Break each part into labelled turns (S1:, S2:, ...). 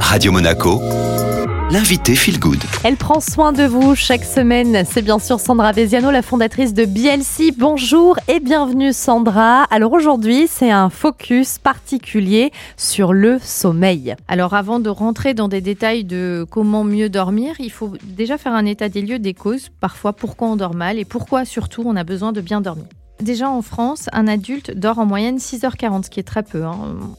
S1: Radio Monaco, l'invité Feel Good.
S2: Elle prend soin de vous chaque semaine. C'est bien sûr Sandra Veziano, la fondatrice de BLC. Bonjour et bienvenue Sandra. Alors aujourd'hui, c'est un focus particulier sur le sommeil.
S3: Alors avant de rentrer dans des détails de comment mieux dormir, il faut déjà faire un état des lieux des causes, parfois pourquoi on dort mal et pourquoi surtout on a besoin de bien dormir. Déjà en France, un adulte dort en moyenne 6h40, ce qui est très peu.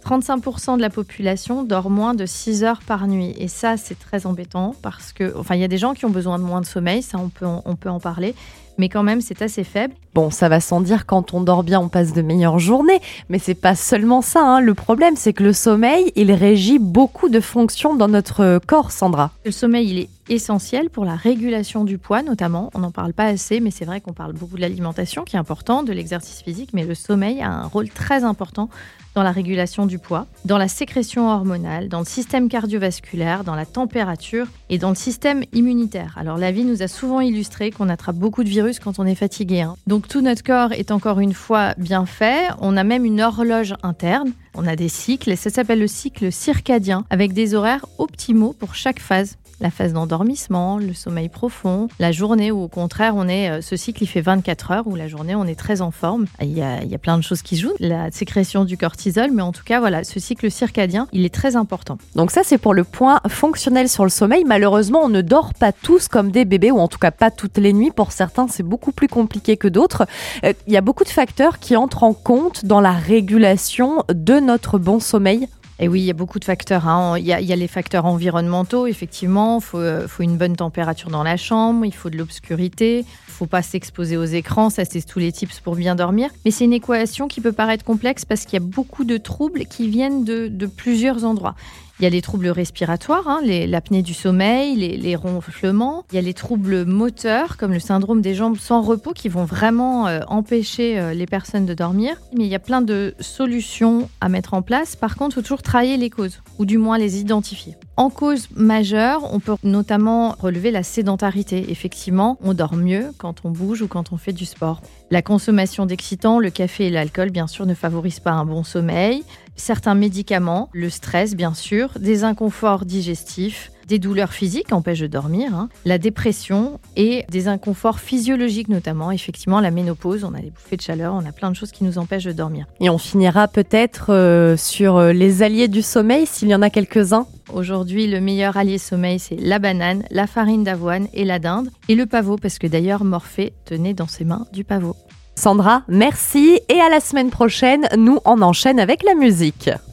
S3: 35% hein. de la population dort moins de 6 heures par nuit. Et ça, c'est très embêtant parce que, enfin, il y a des gens qui ont besoin de moins de sommeil, ça on peut, on peut en parler mais quand même c'est assez faible.
S2: Bon, ça va sans dire, quand on dort bien, on passe de meilleures journées, mais c'est pas seulement ça. Hein. Le problème, c'est que le sommeil, il régit beaucoup de fonctions dans notre corps, Sandra.
S3: Le sommeil, il est essentiel pour la régulation du poids, notamment. On n'en parle pas assez, mais c'est vrai qu'on parle beaucoup de l'alimentation, qui est important, de l'exercice physique, mais le sommeil a un rôle très important dans la régulation du poids, dans la sécrétion hormonale, dans le système cardiovasculaire, dans la température et dans le système immunitaire. Alors la vie nous a souvent illustré qu'on attrape beaucoup de virus quand on est fatigué. Hein. Donc tout notre corps est encore une fois bien fait. On a même une horloge interne. On a des cycles et ça s'appelle le cycle circadien avec des horaires optimaux pour chaque phase la phase d'endormissement, le sommeil profond, la journée où au contraire on est, euh, ce cycle il fait 24 heures où la journée on est très en forme. Il y a, plein de choses qui jouent, la sécrétion du cortisol, mais en tout cas voilà, ce cycle circadien il est très important.
S2: Donc ça c'est pour le point fonctionnel sur le sommeil. Malheureusement on ne dort pas tous comme des bébés ou en tout cas pas toutes les nuits. Pour certains c'est beaucoup plus compliqué que d'autres. Euh, il y a beaucoup de facteurs qui entrent en compte dans la régulation de notre bon sommeil.
S3: Et oui, il y a beaucoup de facteurs. Hein. Il, y a, les facteurs environnementaux, effectivement. Il euh, faut, une bonne température dans la chambre, il faut de l'obscurité, il faut pas s'exposer aux écrans. Ça, c'est tous les tips pour bien dormir. Mais c'est une équation qui peut paraître complexe parce qu'il y a beaucoup de troubles qui viennent de plusieurs endroits. Il y a les troubles respiratoires, hein, l'apnée du sommeil, les, ronflements. Il y a les troubles moteurs, comme le syndrome des jambes sans repos, qui vont vraiment euh, empêcher euh, les personnes de dormir. Mais il y a plein de solutions à mettre en place. Par contre, il faut toujours travailler les causes, ou du moins les identifier. En cause majeure, on peut notamment relever la sédentarité. Effectivement, on dort mieux quand on bouge ou quand on fait du sport. La consommation d'excitants, le café et l'alcool, bien sûr, ne favorisent pas un bon sommeil. Certains médicaments, le stress, bien sûr, des inconforts digestifs, des douleurs physiques empêchent de dormir, hein. la dépression et des inconforts physiologiques notamment. Effectivement, la ménopause, on a des bouffées de chaleur, on a plein de choses qui nous empêchent de dormir.
S2: Et on finira peut-être euh, sur euh, les alliés du sommeil, s'il y en a quelques-uns.
S3: Aujourd'hui, le meilleur allié sommeil, c'est la banane, la farine d'avoine et la dinde. Et le pavot, parce que d'ailleurs, Morphée tenait dans ses mains du pavot.
S2: Sandra, merci et à la semaine prochaine. Nous, on enchaîne avec la musique.